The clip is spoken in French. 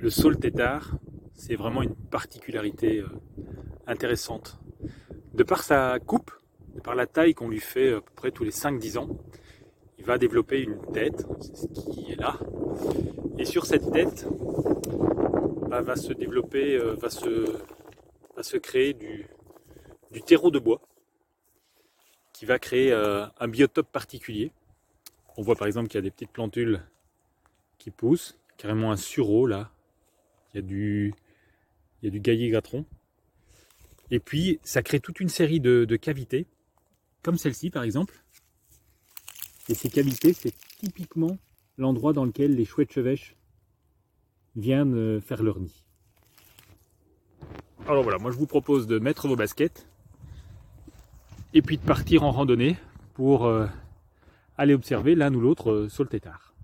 le saule tétard, c'est vraiment une particularité euh, intéressante. De par sa coupe, de par la taille qu'on lui fait à peu près tous les 5-10 ans, il va développer une tête, c'est ce qui est là. Et sur cette tête, bah, va se développer, euh, va, se, va se créer du, du terreau de bois qui va créer euh, un biotope particulier. On voit par exemple qu'il y a des petites plantules qui poussent, carrément un sureau là. Y a du, il y du gratron. Et puis ça crée toute une série de, de cavités, comme celle-ci par exemple. Et ces cavités, c'est typiquement l'endroit dans lequel les chouettes chevêches viennent euh, faire leur nid. Alors voilà, moi je vous propose de mettre vos baskets et puis de partir en randonnée pour euh, aller observer l'un ou l'autre euh, sur le tétard.